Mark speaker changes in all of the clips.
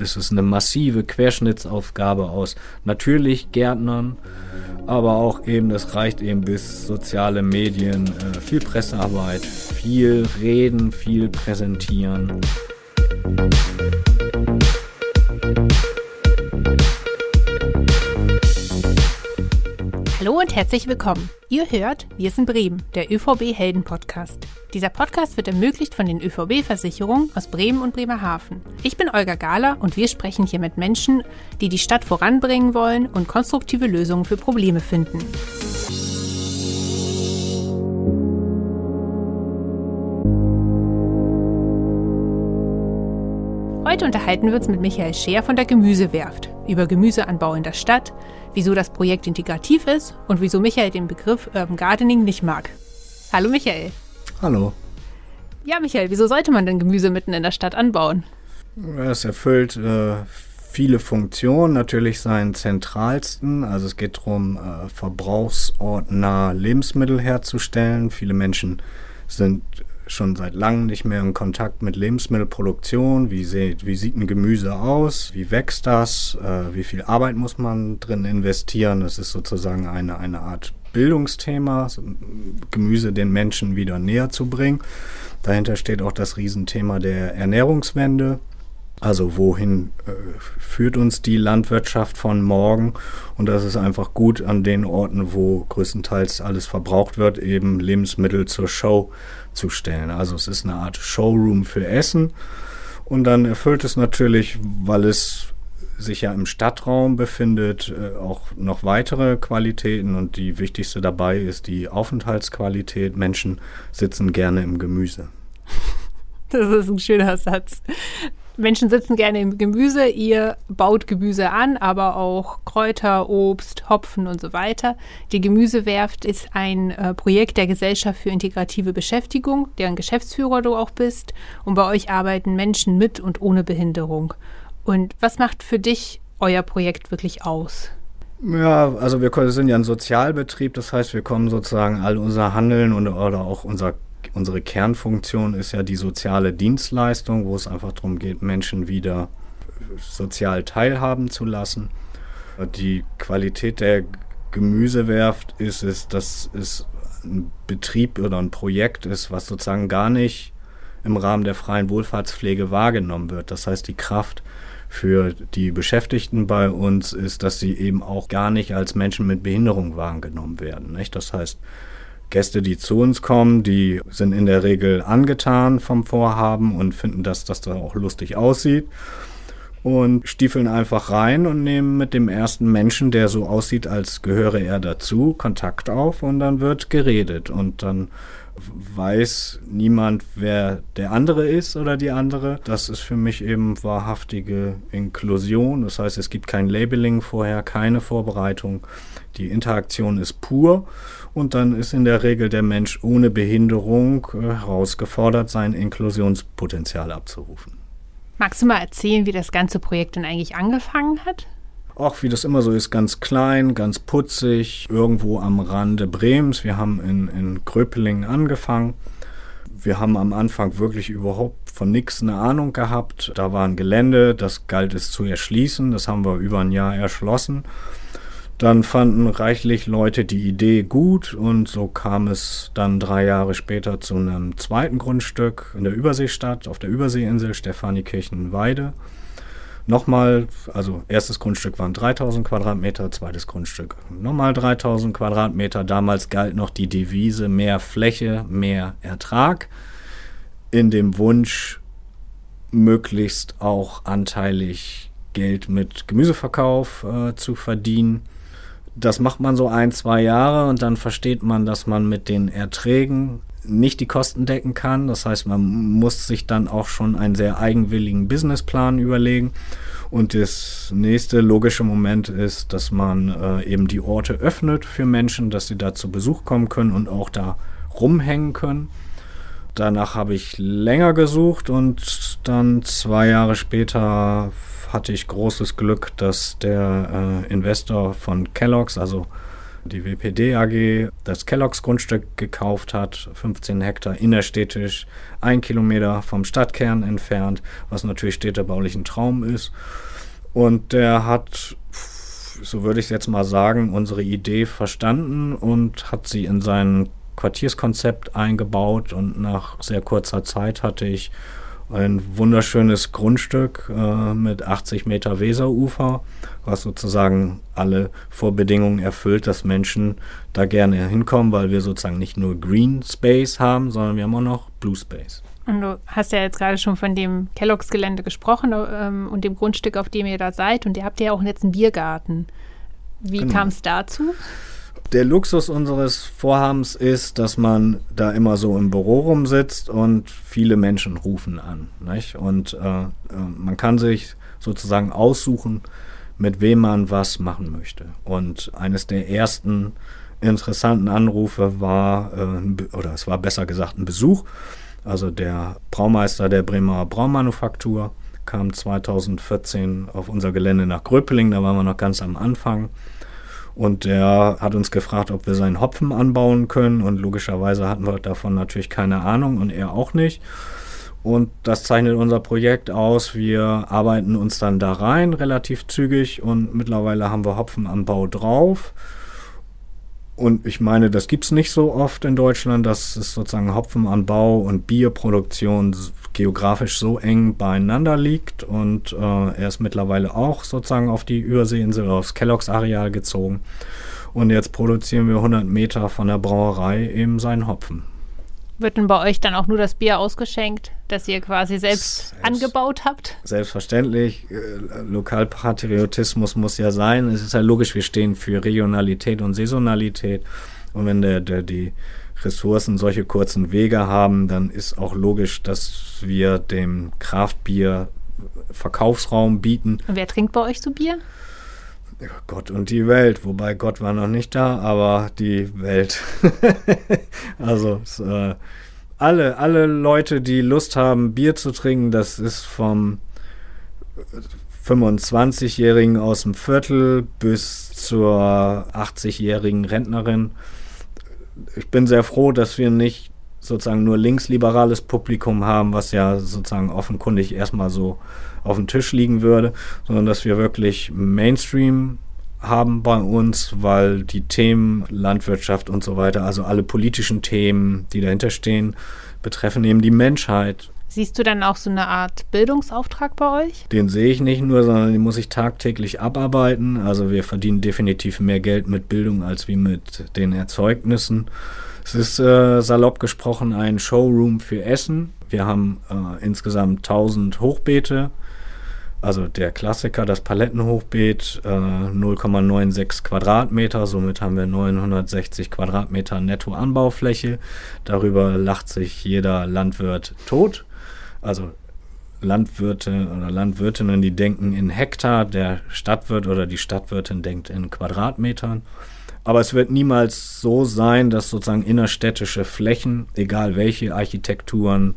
Speaker 1: Es ist eine massive Querschnittsaufgabe aus natürlich Gärtnern, aber auch eben, das reicht eben bis soziale Medien, äh, viel Pressearbeit, viel Reden, viel Präsentieren.
Speaker 2: Hallo und herzlich willkommen. Ihr hört Wir sind Bremen, der ÖVB Helden Podcast. Dieser Podcast wird ermöglicht von den ÖVB-Versicherungen aus Bremen und Bremerhaven. Ich bin Olga Gahler und wir sprechen hier mit Menschen, die die Stadt voranbringen wollen und konstruktive Lösungen für Probleme finden. Heute unterhalten wir uns mit Michael Scheer von der Gemüsewerft über Gemüseanbau in der Stadt, wieso das Projekt integrativ ist und wieso Michael den Begriff Urban Gardening nicht mag. Hallo Michael.
Speaker 1: Hallo.
Speaker 2: Ja, Michael, wieso sollte man denn Gemüse mitten in der Stadt anbauen?
Speaker 1: Es erfüllt äh, viele Funktionen, natürlich seinen zentralsten. Also es geht darum, äh, verbrauchsortnah Lebensmittel herzustellen. Viele Menschen sind schon seit langem nicht mehr in Kontakt mit Lebensmittelproduktion. Wie, sieht, wie sieht ein Gemüse aus? Wie wächst das? Äh, wie viel Arbeit muss man drin investieren? Das ist sozusagen eine, eine Art Bildungsthema, Gemüse den Menschen wieder näher zu bringen. Dahinter steht auch das Riesenthema der Ernährungswende. Also wohin äh, führt uns die Landwirtschaft von morgen? Und das ist einfach gut an den Orten, wo größtenteils alles verbraucht wird, eben Lebensmittel zur Show zu stellen. Also es ist eine Art Showroom für Essen. Und dann erfüllt es natürlich, weil es sich ja im Stadtraum befindet, äh, auch noch weitere Qualitäten. Und die wichtigste dabei ist die Aufenthaltsqualität. Menschen sitzen gerne im Gemüse.
Speaker 2: Das ist ein schöner Satz. Menschen sitzen gerne im Gemüse, ihr baut Gemüse an, aber auch Kräuter, Obst, Hopfen und so weiter. Die Gemüsewerft ist ein äh, Projekt der Gesellschaft für integrative Beschäftigung, deren Geschäftsführer du auch bist. Und bei euch arbeiten Menschen mit und ohne Behinderung. Und was macht für dich euer Projekt wirklich aus?
Speaker 1: Ja, also wir sind ja ein Sozialbetrieb, das heißt, wir kommen sozusagen all unser Handeln und, oder auch unser unsere Kernfunktion ist ja die soziale Dienstleistung, wo es einfach darum geht, Menschen wieder sozial teilhaben zu lassen. Die Qualität der Gemüsewerft ist es, dass es ein Betrieb oder ein Projekt ist, was sozusagen gar nicht im Rahmen der freien Wohlfahrtspflege wahrgenommen wird. Das heißt, die Kraft für die Beschäftigten bei uns ist, dass sie eben auch gar nicht als Menschen mit Behinderung wahrgenommen werden. Nicht? Das heißt, Gäste, die zu uns kommen, die sind in der Regel angetan vom Vorhaben und finden, dass das da auch lustig aussieht und stiefeln einfach rein und nehmen mit dem ersten Menschen, der so aussieht, als gehöre er dazu, Kontakt auf und dann wird geredet und dann weiß niemand, wer der andere ist oder die andere. Das ist für mich eben wahrhaftige Inklusion. Das heißt, es gibt kein Labeling vorher, keine Vorbereitung. Die Interaktion ist pur und dann ist in der Regel der Mensch ohne Behinderung äh, herausgefordert, sein Inklusionspotenzial abzurufen.
Speaker 2: Magst du mal erzählen, wie das ganze Projekt denn eigentlich angefangen hat?
Speaker 1: Auch wie das immer so ist, ganz klein, ganz putzig, irgendwo am Rande Bremens. Wir haben in, in Gröpelingen angefangen. Wir haben am Anfang wirklich überhaupt von nichts eine Ahnung gehabt. Da war ein Gelände, das galt es zu erschließen. Das haben wir über ein Jahr erschlossen. Dann fanden reichlich Leute die Idee gut und so kam es dann drei Jahre später zu einem zweiten Grundstück in der Überseestadt, auf der Überseeinsel Stefanikirchen-Weide. Nochmal, also erstes Grundstück waren 3000 Quadratmeter, zweites Grundstück nochmal 3000 Quadratmeter. Damals galt noch die Devise mehr Fläche, mehr Ertrag. In dem Wunsch, möglichst auch anteilig Geld mit Gemüseverkauf äh, zu verdienen das macht man so ein, zwei Jahre und dann versteht man, dass man mit den Erträgen nicht die Kosten decken kann. Das heißt, man muss sich dann auch schon einen sehr eigenwilligen Businessplan überlegen. Und das nächste logische Moment ist, dass man äh, eben die Orte öffnet für Menschen, dass sie da zu Besuch kommen können und auch da rumhängen können. Danach habe ich länger gesucht und dann zwei Jahre später hatte ich großes Glück, dass der äh, Investor von Kellogg's, also die WPD AG das Kelloggs Grundstück gekauft hat, 15 Hektar innerstädtisch, ein Kilometer vom Stadtkern entfernt, was natürlich städtebaulich ein Traum ist. Und der hat, so würde ich es jetzt mal sagen, unsere Idee verstanden und hat sie in sein Quartierskonzept eingebaut. Und nach sehr kurzer Zeit hatte ich ein wunderschönes Grundstück äh, mit 80 Meter Weserufer, was sozusagen alle Vorbedingungen erfüllt, dass Menschen da gerne hinkommen, weil wir sozusagen nicht nur Green Space haben, sondern wir haben auch noch Blue Space.
Speaker 2: Und du hast ja jetzt gerade schon von dem Kelloggs-Gelände gesprochen ähm, und dem Grundstück, auf dem ihr da seid. Und ihr habt ja auch jetzt einen Biergarten. Wie genau. kam es dazu?
Speaker 1: Der Luxus unseres Vorhabens ist, dass man da immer so im Büro rumsitzt und viele Menschen rufen an. Nicht? Und äh, äh, man kann sich sozusagen aussuchen, mit wem man was machen möchte. Und eines der ersten interessanten Anrufe war, äh, oder es war besser gesagt ein Besuch, also der Braumeister der Bremer Braumanufaktur kam 2014 auf unser Gelände nach Gröpeling, da waren wir noch ganz am Anfang und der hat uns gefragt, ob wir seinen Hopfen anbauen können. Und logischerweise hatten wir davon natürlich keine Ahnung und er auch nicht. Und das zeichnet unser Projekt aus. Wir arbeiten uns dann da rein relativ zügig und mittlerweile haben wir Hopfenanbau drauf. Und ich meine, das gibt es nicht so oft in Deutschland, dass es sozusagen Hopfenanbau und Bierproduktion geografisch so eng beieinander liegt. Und äh, er ist mittlerweile auch sozusagen auf die Überseeinsel, aufs Kelloggs-Areal gezogen. Und jetzt produzieren wir 100 Meter von der Brauerei eben seinen Hopfen.
Speaker 2: Wird denn bei euch dann auch nur das Bier ausgeschenkt, das ihr quasi selbst, selbst angebaut habt?
Speaker 1: Selbstverständlich. Äh, Lokalpatriotismus muss ja sein. Es ist ja logisch, wir stehen für Regionalität und Saisonalität. Und wenn der, der, die Ressourcen solche kurzen Wege haben, dann ist auch logisch, dass wir dem Kraftbier Verkaufsraum bieten.
Speaker 2: Und wer trinkt bei euch so Bier?
Speaker 1: Gott und die Welt, wobei Gott war noch nicht da, aber die Welt. also es, äh, alle, alle Leute, die Lust haben, Bier zu trinken, das ist vom 25-Jährigen aus dem Viertel bis zur 80-jährigen Rentnerin. Ich bin sehr froh, dass wir nicht sozusagen nur linksliberales Publikum haben, was ja sozusagen offenkundig erstmal so auf dem Tisch liegen würde, sondern dass wir wirklich Mainstream haben bei uns, weil die Themen Landwirtschaft und so weiter, also alle politischen Themen, die dahinter stehen, betreffen eben die Menschheit.
Speaker 2: Siehst du dann auch so eine Art Bildungsauftrag bei euch?
Speaker 1: Den sehe ich nicht nur, sondern den muss ich tagtäglich abarbeiten. Also wir verdienen definitiv mehr Geld mit Bildung als wie mit den Erzeugnissen. Es ist äh, salopp gesprochen ein Showroom für Essen. Wir haben äh, insgesamt 1000 Hochbeete. Also der Klassiker, das Palettenhochbeet, äh, 0,96 Quadratmeter. Somit haben wir 960 Quadratmeter Nettoanbaufläche. Darüber lacht sich jeder Landwirt tot. Also Landwirte oder Landwirtinnen, die denken in Hektar, der Stadtwirt oder die Stadtwirtin denkt in Quadratmetern. Aber es wird niemals so sein, dass sozusagen innerstädtische Flächen, egal welche Architekturen,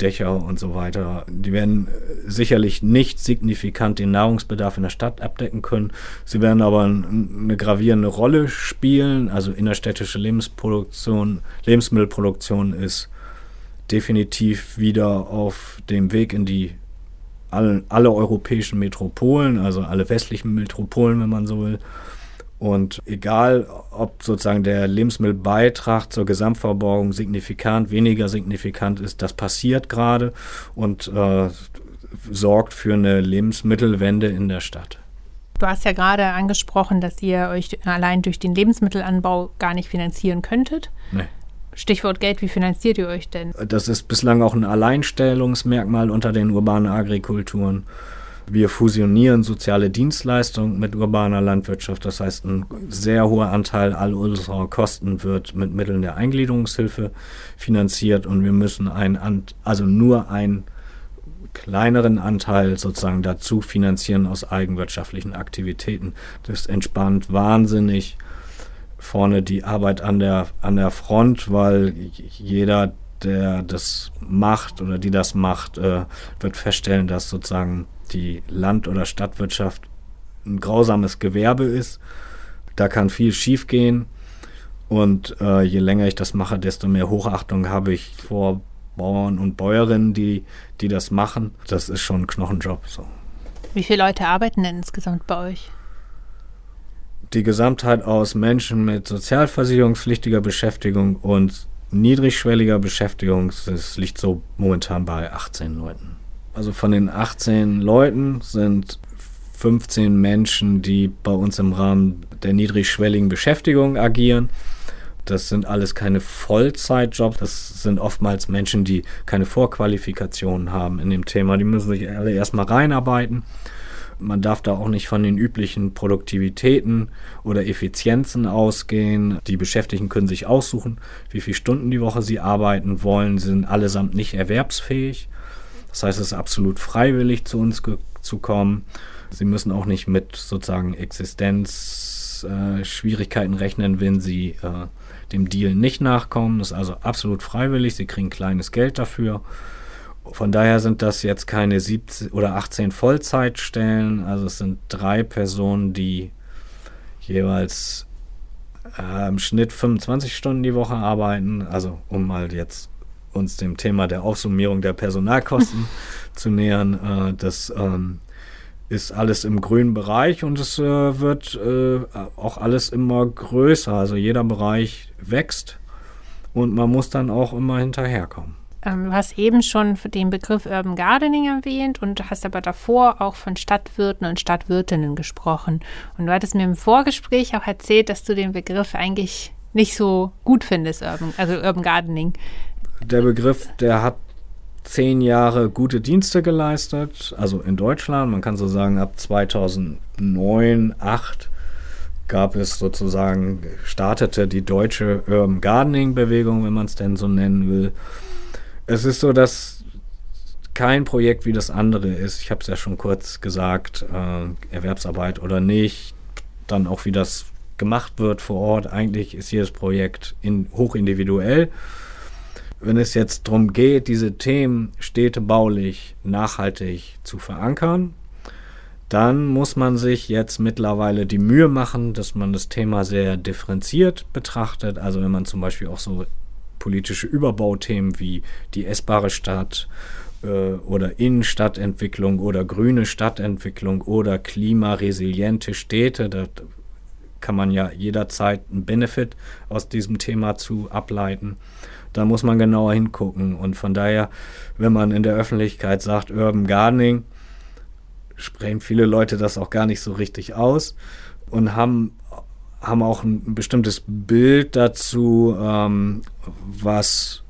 Speaker 1: Dächer und so weiter, die werden äh, sicherlich nicht signifikant den Nahrungsbedarf in der Stadt abdecken können. Sie werden aber eine gravierende Rolle spielen. Also innerstädtische Lebensproduktion, Lebensmittelproduktion ist definitiv wieder auf dem Weg in die alle, alle europäischen Metropolen, also alle westlichen Metropolen, wenn man so will. Und egal, ob sozusagen der Lebensmittelbeitrag zur Gesamtverborgung signifikant, weniger signifikant ist, das passiert gerade und äh, sorgt für eine Lebensmittelwende in der Stadt.
Speaker 2: Du hast ja gerade angesprochen, dass ihr euch allein durch den Lebensmittelanbau gar nicht finanzieren könntet. Nee. Stichwort Geld, wie finanziert ihr euch denn?
Speaker 1: Das ist bislang auch ein Alleinstellungsmerkmal unter den urbanen Agrikulturen. Wir fusionieren soziale Dienstleistungen mit urbaner Landwirtschaft. Das heißt, ein sehr hoher Anteil all unserer Kosten wird mit Mitteln der Eingliederungshilfe finanziert und wir müssen ein, also nur einen kleineren Anteil sozusagen dazu finanzieren aus eigenwirtschaftlichen Aktivitäten. Das entspannt wahnsinnig vorne die Arbeit an der, an der Front, weil jeder, der das macht oder die das macht, äh, wird feststellen, dass sozusagen die Land- oder Stadtwirtschaft ein grausames Gewerbe ist. Da kann viel schief gehen. Und äh, je länger ich das mache, desto mehr Hochachtung habe ich vor Bauern und Bäuerinnen, die, die das machen. Das ist schon ein Knochenjob. So.
Speaker 2: Wie viele Leute arbeiten denn insgesamt bei euch?
Speaker 1: Die Gesamtheit aus Menschen mit sozialversicherungspflichtiger Beschäftigung und niedrigschwelliger Beschäftigung, das liegt so momentan bei 18 Leuten. Also von den 18 Leuten sind 15 Menschen, die bei uns im Rahmen der niedrigschwelligen Beschäftigung agieren. Das sind alles keine Vollzeitjobs. Das sind oftmals Menschen, die keine Vorqualifikationen haben in dem Thema. Die müssen sich alle erstmal reinarbeiten. Man darf da auch nicht von den üblichen Produktivitäten oder Effizienzen ausgehen. Die Beschäftigten können sich aussuchen, wie viele Stunden die Woche sie arbeiten wollen. Sie sind allesamt nicht erwerbsfähig. Das heißt, es ist absolut freiwillig, zu uns zu kommen. Sie müssen auch nicht mit sozusagen Existenzschwierigkeiten äh, rechnen, wenn sie äh, dem Deal nicht nachkommen. Das ist also absolut freiwillig. Sie kriegen kleines Geld dafür. Von daher sind das jetzt keine 17 oder 18 Vollzeitstellen. Also es sind drei Personen, die jeweils äh, im Schnitt 25 Stunden die Woche arbeiten. Also um mal jetzt uns dem Thema der Aufsummierung der Personalkosten zu nähern. Äh, das ähm, ist alles im grünen Bereich und es äh, wird äh, auch alles immer größer. Also jeder Bereich wächst und man muss dann auch immer hinterherkommen.
Speaker 2: Ähm, du hast eben schon den Begriff Urban Gardening erwähnt und hast aber davor auch von Stadtwirten und Stadtwirtinnen gesprochen. Und du hattest mir im Vorgespräch auch erzählt, dass du den Begriff eigentlich nicht so gut findest, Urban, also Urban Gardening.
Speaker 1: Der Begriff, der hat zehn Jahre gute Dienste geleistet, also in Deutschland. Man kann so sagen, ab 2009, 2008 gab es sozusagen, startete die deutsche Urban Gardening Bewegung, wenn man es denn so nennen will. Es ist so, dass kein Projekt wie das andere ist. Ich habe es ja schon kurz gesagt, äh, Erwerbsarbeit oder nicht, dann auch wie das gemacht wird vor Ort. Eigentlich ist jedes Projekt in, hochindividuell. Wenn es jetzt darum geht, diese Themen städtebaulich nachhaltig zu verankern, dann muss man sich jetzt mittlerweile die Mühe machen, dass man das Thema sehr differenziert betrachtet. Also wenn man zum Beispiel auch so politische Überbauthemen wie die essbare Stadt äh, oder Innenstadtentwicklung oder grüne Stadtentwicklung oder klimaresiliente Städte, da kann man ja jederzeit einen Benefit aus diesem Thema zu ableiten da muss man genauer hingucken. Und von daher, wenn man in der Öffentlichkeit sagt Urban Gardening, sprechen viele Leute das auch gar nicht so richtig aus und haben, haben auch ein bestimmtes Bild dazu, ähm, was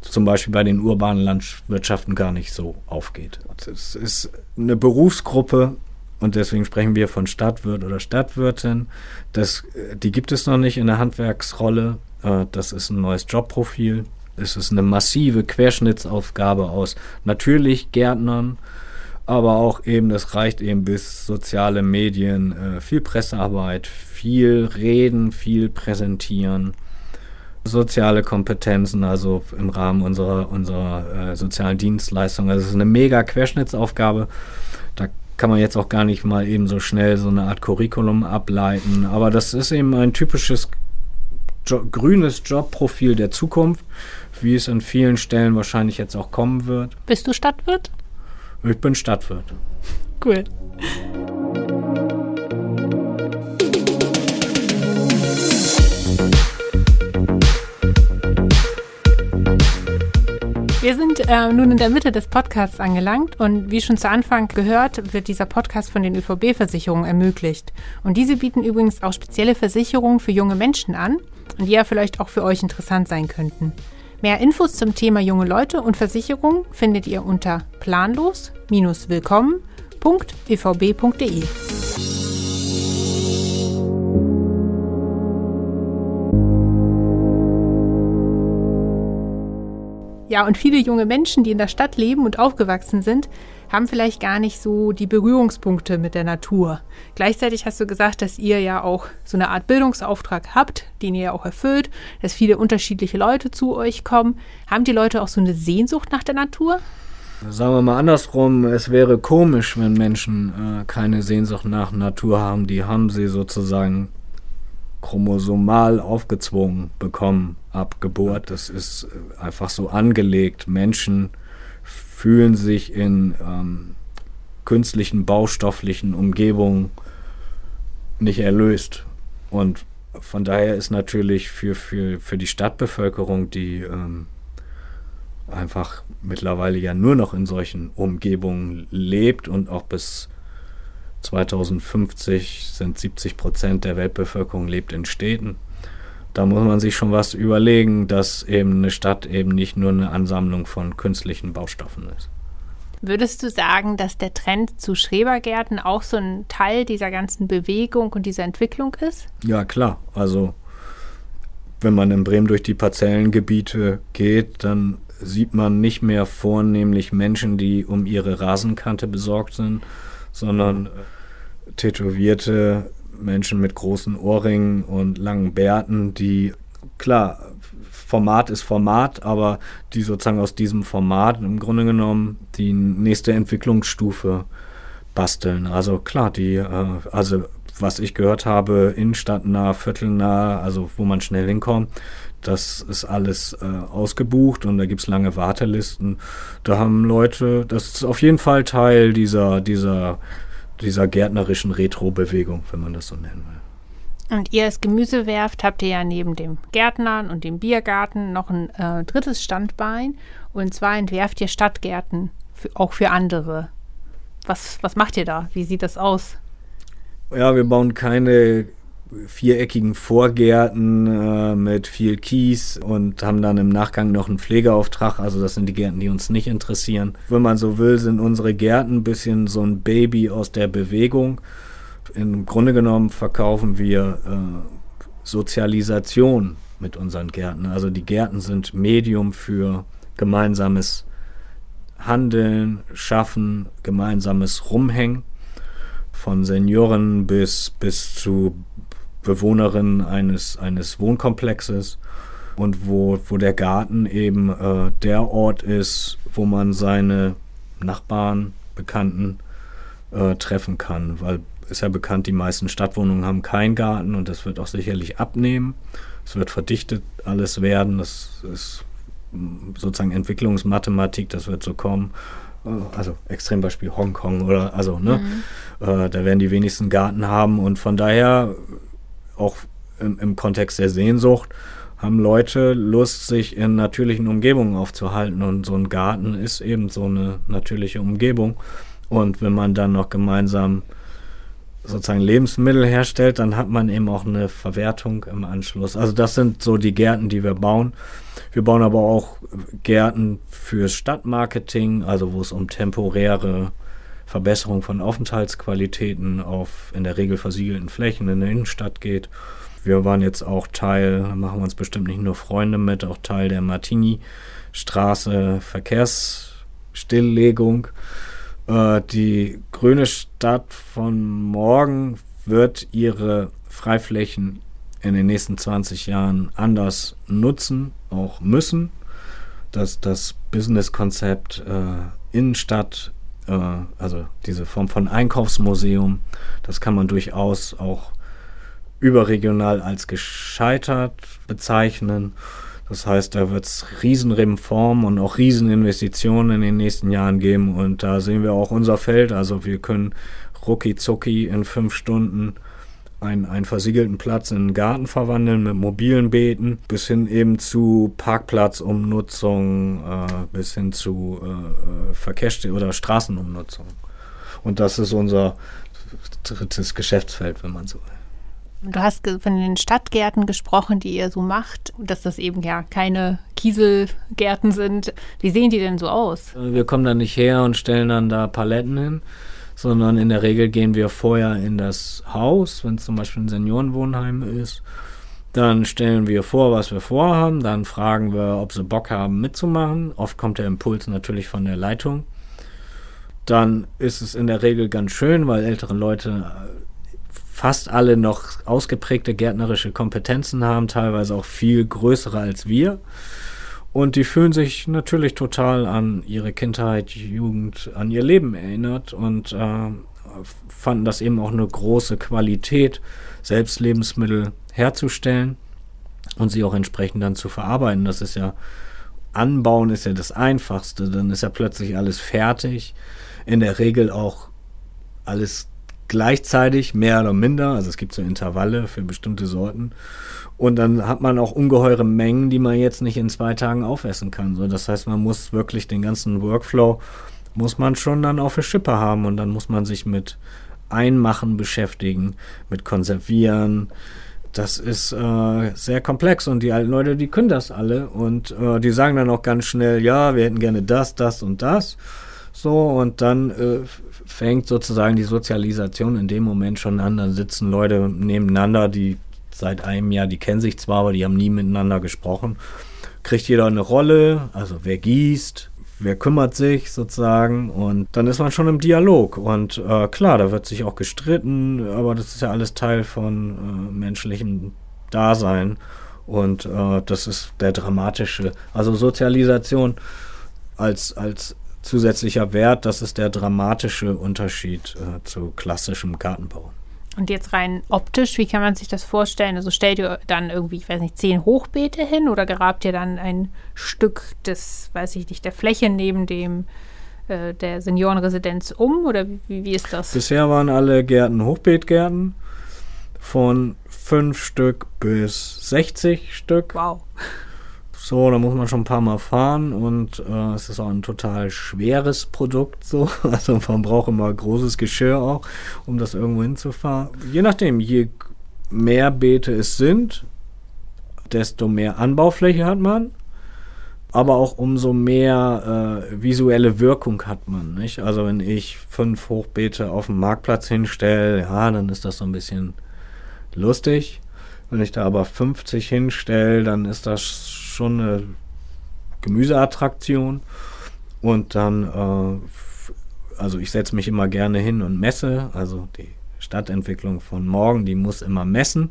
Speaker 1: zum Beispiel bei den urbanen Landwirtschaften gar nicht so aufgeht. Es ist eine Berufsgruppe und deswegen sprechen wir von Stadtwirt oder Stadtwirtin. Das, die gibt es noch nicht in der Handwerksrolle. Äh, das ist ein neues Jobprofil. Es ist eine massive Querschnittsaufgabe aus natürlich Gärtnern, aber auch eben, das reicht eben bis soziale Medien, äh, viel Pressearbeit, viel Reden, viel Präsentieren, soziale Kompetenzen, also im Rahmen unserer, unserer äh, sozialen Dienstleistungen. Also es ist eine mega Querschnittsaufgabe. Da kann man jetzt auch gar nicht mal eben so schnell so eine Art Curriculum ableiten, aber das ist eben ein typisches jo grünes Jobprofil der Zukunft, wie es an vielen Stellen wahrscheinlich jetzt auch kommen wird.
Speaker 2: Bist du Stadtwirt?
Speaker 1: Ich bin Stadtwirt.
Speaker 2: Cool. Wir sind äh, nun in der Mitte des Podcasts angelangt und wie schon zu Anfang gehört, wird dieser Podcast von den ÖVB-Versicherungen ermöglicht. Und diese bieten übrigens auch spezielle Versicherungen für junge Menschen an und die ja vielleicht auch für euch interessant sein könnten. Mehr Infos zum Thema junge Leute und Versicherung findet ihr unter planlos-willkommen.evb.de. Ja, und viele junge Menschen, die in der Stadt leben und aufgewachsen sind, haben vielleicht gar nicht so die Berührungspunkte mit der Natur. Gleichzeitig hast du gesagt, dass ihr ja auch so eine Art Bildungsauftrag habt, den ihr ja auch erfüllt, dass viele unterschiedliche Leute zu euch kommen. Haben die Leute auch so eine Sehnsucht nach der Natur?
Speaker 1: Sagen wir mal andersrum, es wäre komisch, wenn Menschen äh, keine Sehnsucht nach Natur haben. Die haben sie sozusagen chromosomal aufgezwungen bekommen ab Geburt. Das ist äh, einfach so angelegt. Menschen fühlen sich in ähm, künstlichen, baustofflichen Umgebungen nicht erlöst. Und von daher ist natürlich für, für, für die Stadtbevölkerung, die ähm, einfach mittlerweile ja nur noch in solchen Umgebungen lebt und auch bis 2050 sind 70 Prozent der Weltbevölkerung lebt in Städten. Da muss man sich schon was überlegen, dass eben eine Stadt eben nicht nur eine Ansammlung von künstlichen Baustoffen ist.
Speaker 2: Würdest du sagen, dass der Trend zu Schrebergärten auch so ein Teil dieser ganzen Bewegung und dieser Entwicklung ist?
Speaker 1: Ja, klar. Also, wenn man in Bremen durch die Parzellengebiete geht, dann sieht man nicht mehr vornehmlich Menschen, die um ihre Rasenkante besorgt sind, sondern äh, tätowierte Menschen mit großen Ohrringen und langen Bärten, die, klar, Format ist Format, aber die sozusagen aus diesem Format im Grunde genommen die nächste Entwicklungsstufe basteln. Also klar, die, äh, also was ich gehört habe, innenstadtnah, viertelnah, also wo man schnell hinkommt, das ist alles äh, ausgebucht und da gibt es lange Wartelisten. Da haben Leute, das ist auf jeden Fall Teil dieser, dieser, dieser gärtnerischen Retro-Bewegung, wenn man das so nennen will.
Speaker 2: Und ihr als Gemüsewerft habt ihr ja neben dem Gärtnern und dem Biergarten noch ein äh, drittes Standbein. Und zwar entwerft ihr Stadtgärten, für, auch für andere. Was, was macht ihr da? Wie sieht das aus?
Speaker 1: Ja, wir bauen keine viereckigen Vorgärten äh, mit viel Kies und haben dann im Nachgang noch einen Pflegeauftrag. Also das sind die Gärten, die uns nicht interessieren. Wenn man so will, sind unsere Gärten ein bisschen so ein Baby aus der Bewegung. Im Grunde genommen verkaufen wir äh, Sozialisation mit unseren Gärten. Also die Gärten sind Medium für gemeinsames Handeln, Schaffen, gemeinsames Rumhängen von Senioren bis, bis zu Bewohnerin eines, eines Wohnkomplexes und wo, wo der Garten eben äh, der Ort ist, wo man seine Nachbarn, Bekannten äh, treffen kann, weil ist ja bekannt, die meisten Stadtwohnungen haben keinen Garten und das wird auch sicherlich abnehmen. Es wird verdichtet alles werden, das ist sozusagen Entwicklungsmathematik, das wird so kommen. Äh, also Extrembeispiel Hongkong oder also, ne? Mhm. Äh, da werden die wenigsten Garten haben und von daher auch im, im Kontext der Sehnsucht haben Leute Lust, sich in natürlichen Umgebungen aufzuhalten. Und so ein Garten ist eben so eine natürliche Umgebung. Und wenn man dann noch gemeinsam sozusagen Lebensmittel herstellt, dann hat man eben auch eine Verwertung im Anschluss. Also das sind so die Gärten, die wir bauen. Wir bauen aber auch Gärten fürs Stadtmarketing, also wo es um temporäre Verbesserung von Aufenthaltsqualitäten auf in der Regel versiegelten Flächen in der Innenstadt geht. Wir waren jetzt auch Teil, machen uns bestimmt nicht nur Freunde mit, auch Teil der Martini-Straße Verkehrsstilllegung. Äh, die grüne Stadt von morgen wird ihre Freiflächen in den nächsten 20 Jahren anders nutzen, auch müssen. Das, das Businesskonzept äh, Innenstadt also diese Form von Einkaufsmuseum, das kann man durchaus auch überregional als gescheitert bezeichnen. Das heißt, da wird es Riesenreformen und auch Rieseninvestitionen in den nächsten Jahren geben. Und da sehen wir auch unser Feld. Also wir können rucki zucki in fünf Stunden einen, einen versiegelten Platz in einen Garten verwandeln mit mobilen Beeten, bis hin eben zu Parkplatzumnutzung, äh, bis hin zu äh, Verkehrs- oder Straßenumnutzung. Und das ist unser drittes Geschäftsfeld, wenn man so will.
Speaker 2: Du hast von den Stadtgärten gesprochen, die ihr so macht, dass das eben ja keine Kieselgärten sind. Wie sehen die denn so aus?
Speaker 1: Wir kommen da nicht her und stellen dann da Paletten hin, sondern in der Regel gehen wir vorher in das Haus, wenn es zum Beispiel ein Seniorenwohnheim ist. Dann stellen wir vor, was wir vorhaben. Dann fragen wir, ob sie Bock haben mitzumachen. Oft kommt der Impuls natürlich von der Leitung. Dann ist es in der Regel ganz schön, weil ältere Leute fast alle noch ausgeprägte gärtnerische Kompetenzen haben, teilweise auch viel größere als wir. Und die fühlen sich natürlich total an ihre Kindheit, Jugend, an ihr Leben erinnert und äh, fanden das eben auch eine große Qualität, selbst Lebensmittel herzustellen und sie auch entsprechend dann zu verarbeiten. Das ist ja, anbauen ist ja das Einfachste, dann ist ja plötzlich alles fertig. In der Regel auch alles gleichzeitig, mehr oder minder. Also es gibt so Intervalle für bestimmte Sorten. Und dann hat man auch ungeheure Mengen, die man jetzt nicht in zwei Tagen aufessen kann. So, das heißt, man muss wirklich den ganzen Workflow, muss man schon dann auf der Schippe haben. Und dann muss man sich mit Einmachen beschäftigen, mit Konservieren. Das ist äh, sehr komplex und die alten Leute, die können das alle und äh, die sagen dann auch ganz schnell, ja, wir hätten gerne das, das und das. So, und dann äh, fängt sozusagen die Sozialisation in dem Moment schon an. Dann sitzen Leute nebeneinander, die seit einem Jahr, die kennen sich zwar, aber die haben nie miteinander gesprochen. Kriegt jeder eine Rolle, also wer gießt, wer kümmert sich sozusagen und dann ist man schon im Dialog und äh, klar, da wird sich auch gestritten, aber das ist ja alles Teil von äh, menschlichem Dasein und äh, das ist der dramatische, also Sozialisation als, als zusätzlicher Wert, das ist der dramatische Unterschied äh, zu klassischem Gartenbau.
Speaker 2: Und jetzt rein optisch, wie kann man sich das vorstellen? Also stellt ihr dann irgendwie, ich weiß nicht, zehn Hochbeete hin oder grabt ihr dann ein Stück des, weiß ich nicht, der Fläche neben dem äh, der Seniorenresidenz um oder wie, wie ist das?
Speaker 1: Bisher waren alle Gärten Hochbeetgärten von fünf Stück bis 60 Stück.
Speaker 2: Wow.
Speaker 1: So, da muss man schon ein paar Mal fahren und äh, es ist auch ein total schweres Produkt so. Also man braucht immer großes Geschirr auch, um das irgendwo hinzufahren. Je nachdem, je mehr Beete es sind, desto mehr Anbaufläche hat man. Aber auch umso mehr äh, visuelle Wirkung hat man. Nicht? Also wenn ich fünf Hochbeete auf dem Marktplatz hinstelle, ja, dann ist das so ein bisschen lustig. Wenn ich da aber 50 hinstelle, dann ist das schon eine Gemüseattraktion. Und dann, äh, also ich setze mich immer gerne hin und messe. Also die Stadtentwicklung von morgen, die muss immer messen,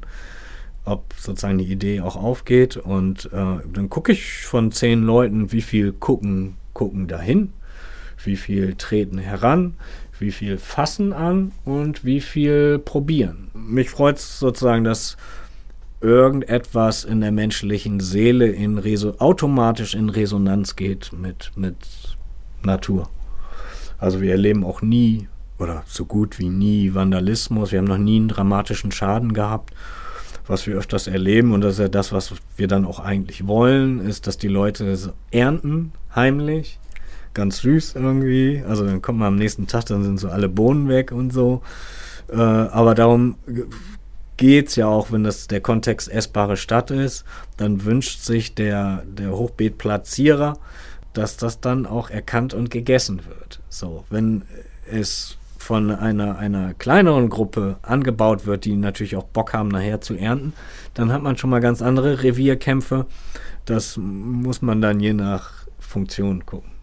Speaker 1: ob sozusagen die Idee auch aufgeht. Und äh, dann gucke ich von zehn Leuten, wie viel gucken, gucken dahin, wie viel treten heran, wie viel fassen an und wie viel probieren. Mich freut es sozusagen, dass irgendetwas in der menschlichen Seele in Reso automatisch in Resonanz geht mit, mit Natur. Also wir erleben auch nie oder so gut wie nie Vandalismus. Wir haben noch nie einen dramatischen Schaden gehabt. Was wir öfters erleben, und das ist ja das, was wir dann auch eigentlich wollen, ist, dass die Leute ernten, heimlich, ganz süß irgendwie. Also dann kommt man am nächsten Tag, dann sind so alle Bohnen weg und so. Äh, aber darum geht es ja auch, wenn das der Kontext essbare Stadt ist, dann wünscht sich der, der Hochbeetplatzierer, dass das dann auch erkannt und gegessen wird. So, wenn es von einer, einer kleineren Gruppe angebaut wird, die natürlich auch Bock haben, nachher zu ernten, dann hat man schon mal ganz andere Revierkämpfe. Das muss man dann je nach Funktion gucken.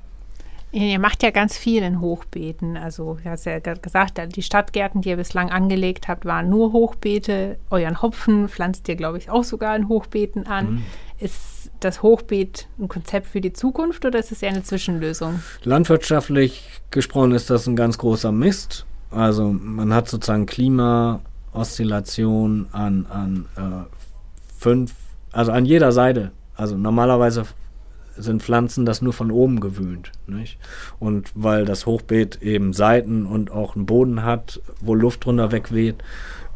Speaker 2: Ihr macht ja ganz viel in Hochbeeten. Also, du hast ja gesagt, die Stadtgärten, die ihr bislang angelegt habt, waren nur Hochbeete. Euren Hopfen pflanzt ihr, glaube ich, auch sogar in Hochbeeten an. Mhm. Ist das Hochbeet ein Konzept für die Zukunft oder ist es eher eine Zwischenlösung?
Speaker 1: Landwirtschaftlich gesprochen ist das ein ganz großer Mist. Also, man hat sozusagen Klimaoszillation an, an äh, fünf, also an jeder Seite. Also normalerweise sind Pflanzen das nur von oben gewöhnt. Nicht? Und weil das Hochbeet eben Seiten und auch einen Boden hat, wo Luft drunter wegweht,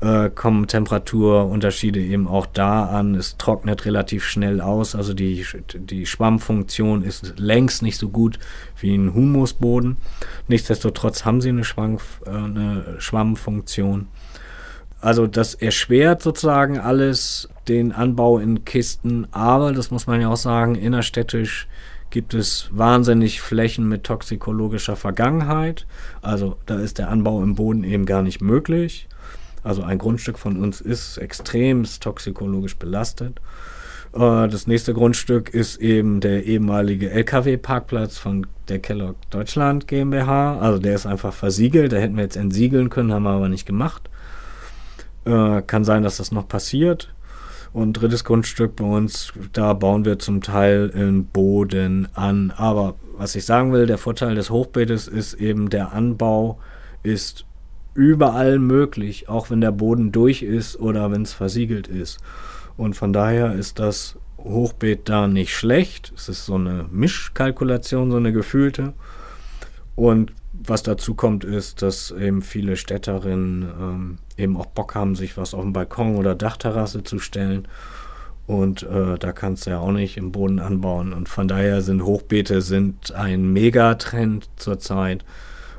Speaker 1: äh, kommen Temperaturunterschiede eben auch da an. Es trocknet relativ schnell aus, also die, die Schwammfunktion ist längst nicht so gut wie ein Humusboden. Nichtsdestotrotz haben sie eine, Schwank, äh, eine Schwammfunktion. Also das erschwert sozusagen alles den Anbau in Kisten, aber das muss man ja auch sagen, innerstädtisch gibt es wahnsinnig Flächen mit toxikologischer Vergangenheit. Also da ist der Anbau im Boden eben gar nicht möglich. Also ein Grundstück von uns ist extrem toxikologisch belastet. Äh, das nächste Grundstück ist eben der ehemalige LKW-Parkplatz von der Kellogg Deutschland GmbH. Also der ist einfach versiegelt. Da hätten wir jetzt entsiegeln können, haben wir aber nicht gemacht. Äh, kann sein, dass das noch passiert. Und drittes Grundstück bei uns, da bauen wir zum Teil in Boden an. Aber was ich sagen will, der Vorteil des Hochbeetes ist eben, der Anbau ist überall möglich, auch wenn der Boden durch ist oder wenn es versiegelt ist. Und von daher ist das Hochbeet da nicht schlecht. Es ist so eine Mischkalkulation, so eine gefühlte. Und was dazu kommt, ist, dass eben viele Städterinnen ähm, eben auch Bock haben, sich was auf den Balkon oder Dachterrasse zu stellen. Und äh, da kannst du ja auch nicht im Boden anbauen. Und von daher sind Hochbeete sind ein Megatrend zurzeit.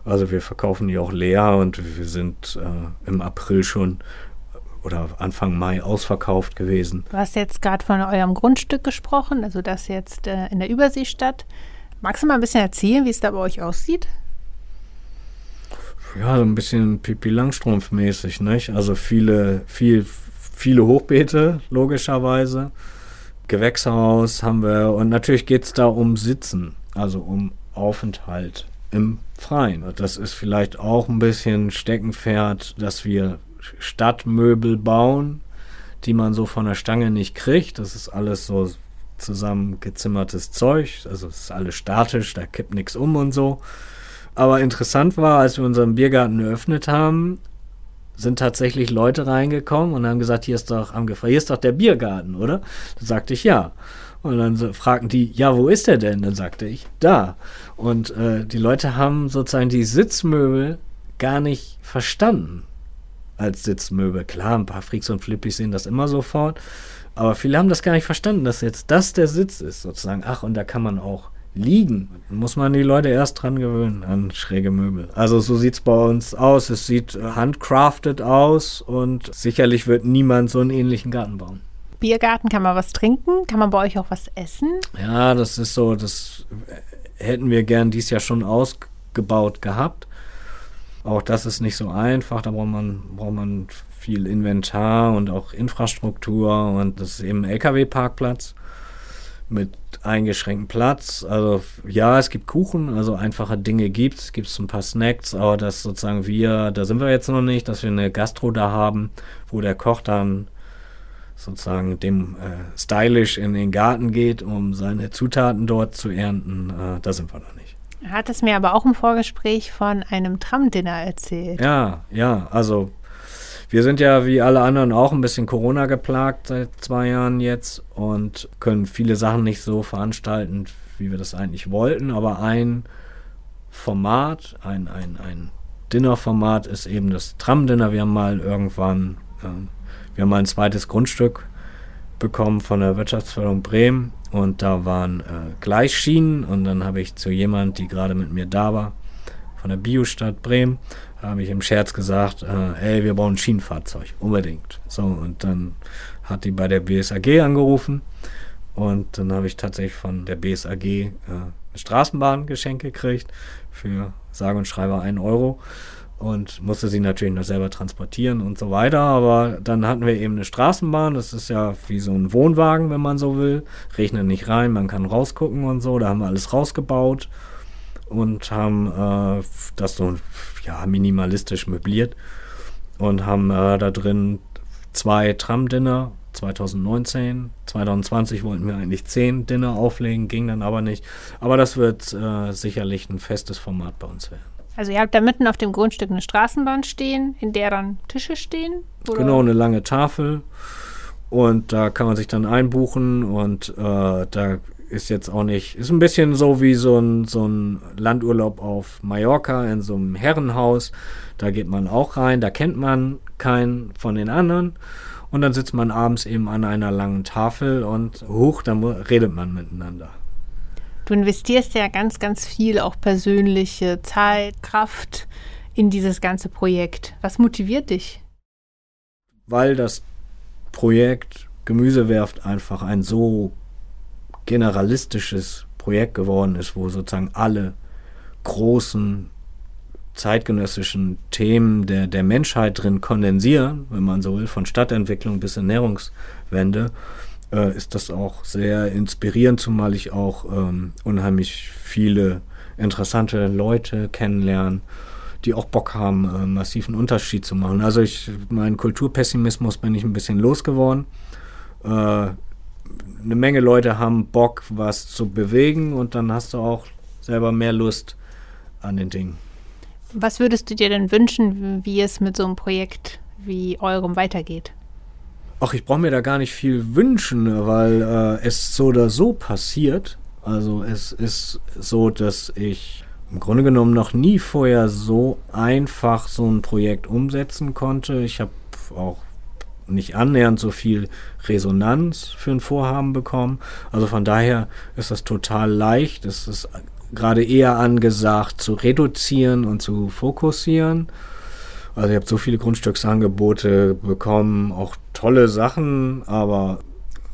Speaker 1: Also wir verkaufen die auch leer und wir sind äh, im April schon oder Anfang Mai ausverkauft gewesen.
Speaker 2: Du hast jetzt gerade von eurem Grundstück gesprochen, also das jetzt äh, in der Überseestadt. Magst du mal ein bisschen erzählen, wie es da bei euch aussieht?
Speaker 1: Ja, so ein bisschen Pipi Langstrumpf-mäßig, nicht? Also viele, viel, viele Hochbeete, logischerweise. Gewächshaus haben wir und natürlich geht es da um Sitzen, also um Aufenthalt im Freien. Das ist vielleicht auch ein bisschen Steckenpferd, dass wir Stadtmöbel bauen, die man so von der Stange nicht kriegt. Das ist alles so zusammengezimmertes Zeug. Also es ist alles statisch, da kippt nichts um und so. Aber interessant war, als wir unseren Biergarten eröffnet haben, sind tatsächlich Leute reingekommen und haben gesagt, hier ist doch, haben gefragt, hier ist doch der Biergarten, oder? Dann sagte ich ja. Und dann fragten die, ja, wo ist der denn? Dann sagte ich, da. Und äh, die Leute haben sozusagen die Sitzmöbel gar nicht verstanden als Sitzmöbel. Klar, ein paar Freaks und Flippis sehen das immer sofort, aber viele haben das gar nicht verstanden, dass jetzt das der Sitz ist, sozusagen. Ach, und da kann man auch liegen. Muss man die Leute erst dran gewöhnen, an schräge Möbel. Also so sieht es bei uns aus. Es sieht handcrafted aus und sicherlich wird niemand so einen ähnlichen Garten bauen.
Speaker 2: Biergarten, kann man was trinken? Kann man bei euch auch was essen?
Speaker 1: Ja, das ist so, das hätten wir gern dies Jahr schon ausgebaut gehabt. Auch das ist nicht so einfach, da braucht man, braucht man viel Inventar und auch Infrastruktur und das ist eben ein LKW-Parkplatz mit eingeschränktem Platz. Also ja, es gibt Kuchen, also einfache Dinge gibt es, gibt es ein paar Snacks, aber das sozusagen wir, da sind wir jetzt noch nicht, dass wir eine Gastro da haben, wo der Koch dann sozusagen dem äh, stylisch in den Garten geht, um seine Zutaten dort zu ernten. Äh, da sind wir noch nicht.
Speaker 2: Er hat es mir aber auch im Vorgespräch von einem Tram-Dinner erzählt.
Speaker 1: Ja, ja, also wir sind ja wie alle anderen auch ein bisschen Corona geplagt seit zwei Jahren jetzt und können viele Sachen nicht so veranstalten, wie wir das eigentlich wollten. Aber ein Format, ein, ein, ein Dinnerformat ist eben das Tram-Dinner. Wir haben mal irgendwann, äh, wir haben mal ein zweites Grundstück bekommen von der Wirtschaftsförderung Bremen und da waren äh, Gleichschienen und dann habe ich zu jemand, die gerade mit mir da war, von der Biostadt Bremen, habe ich im Scherz gesagt, äh, ey, wir brauchen ein Schienenfahrzeug, unbedingt. So, und dann hat die bei der BSAG angerufen und dann habe ich tatsächlich von der BSAG äh, eine Straßenbahn geschenkt gekriegt für sage und schreibe einen Euro und musste sie natürlich noch selber transportieren und so weiter. Aber dann hatten wir eben eine Straßenbahn, das ist ja wie so ein Wohnwagen, wenn man so will. Regnet nicht rein, man kann rausgucken und so. Da haben wir alles rausgebaut und haben äh, das so ja, minimalistisch möbliert und haben äh, da drin zwei Tram-Dinner 2019. 2020 wollten wir eigentlich zehn Dinner auflegen, ging dann aber nicht. Aber das wird äh, sicherlich ein festes Format bei uns werden.
Speaker 2: Also ihr habt da mitten auf dem Grundstück eine Straßenbahn stehen, in der dann Tische stehen?
Speaker 1: Oder? Genau, eine lange Tafel. Und da kann man sich dann einbuchen und äh, da ist jetzt auch nicht, ist ein bisschen so wie so ein, so ein Landurlaub auf Mallorca in so einem Herrenhaus. Da geht man auch rein, da kennt man keinen von den anderen. Und dann sitzt man abends eben an einer langen Tafel und hoch, dann redet man miteinander.
Speaker 2: Du investierst ja ganz, ganz viel auch persönliche Zeit, Kraft in dieses ganze Projekt. Was motiviert dich?
Speaker 1: Weil das Projekt Gemüsewerft einfach ein so generalistisches Projekt geworden ist, wo sozusagen alle großen zeitgenössischen Themen der, der Menschheit drin kondensieren, wenn man so will, von Stadtentwicklung bis Ernährungswende äh, ist das auch sehr inspirierend, zumal ich auch ähm, unheimlich viele interessante Leute kennenlerne, die auch Bock haben, äh, massiven Unterschied zu machen. Also ich, meinen Kulturpessimismus bin ich ein bisschen losgeworden. äh, eine Menge Leute haben Bock, was zu bewegen und dann hast du auch selber mehr Lust an den Dingen.
Speaker 2: Was würdest du dir denn wünschen, wie es mit so einem Projekt wie eurem weitergeht?
Speaker 1: Ach, ich brauche mir da gar nicht viel wünschen, weil äh, es so oder so passiert. Also es ist so, dass ich im Grunde genommen noch nie vorher so einfach so ein Projekt umsetzen konnte. Ich habe auch nicht annähernd so viel Resonanz für ein Vorhaben bekommen. Also von daher ist das total leicht. Es ist gerade eher angesagt zu reduzieren und zu fokussieren. Also ich habe so viele Grundstücksangebote bekommen, auch tolle Sachen, aber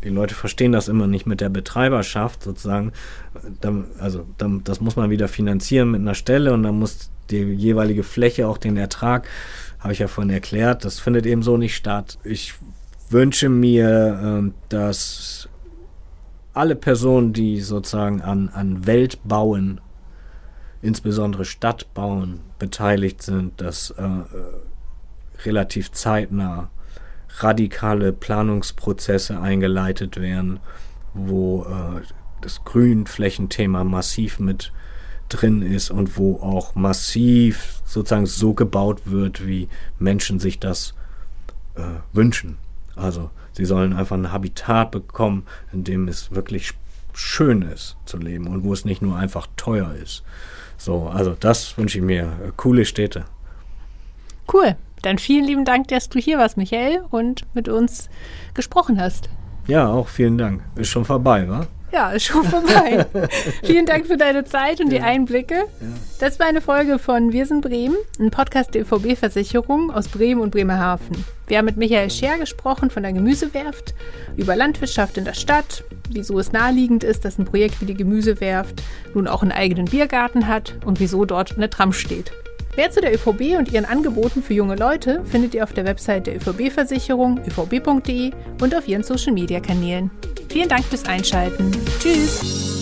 Speaker 1: die Leute verstehen das immer nicht mit der Betreiberschaft sozusagen. also das muss man wieder finanzieren mit einer Stelle und dann muss die jeweilige Fläche auch den Ertrag, habe ich ja vorhin erklärt, das findet eben so nicht statt. Ich wünsche mir, ähm, dass alle Personen, die sozusagen an, an Weltbauen, insbesondere Stadtbauen, beteiligt sind, dass äh, äh relativ zeitnah radikale Planungsprozesse eingeleitet werden, wo äh, das Grünflächenthema massiv mit drin ist und wo auch massiv sozusagen so gebaut wird, wie Menschen sich das äh, wünschen. Also sie sollen einfach ein Habitat bekommen, in dem es wirklich schön ist zu leben und wo es nicht nur einfach teuer ist. So, also das wünsche ich mir. Äh, coole Städte.
Speaker 2: Cool. Dann vielen lieben Dank, dass du hier warst, Michael, und mit uns gesprochen hast.
Speaker 1: Ja, auch vielen Dank. Ist schon vorbei, wa?
Speaker 2: Ja, ist schon vorbei. Vielen Dank für deine Zeit und ja. die Einblicke. Ja. Das war eine Folge von Wir sind Bremen, ein Podcast der ÖVB-Versicherung aus Bremen und Bremerhaven. Wir haben mit Michael Scher gesprochen von der Gemüsewerft, über Landwirtschaft in der Stadt, wieso es naheliegend ist, dass ein Projekt wie die Gemüsewerft nun auch einen eigenen Biergarten hat und wieso dort eine Tram steht. Mehr zu der ÖVB und ihren Angeboten für junge Leute findet ihr auf der Website der ÖVB-Versicherung övb.de und auf ihren Social-Media-Kanälen. Vielen Dank fürs Einschalten. Tschüss!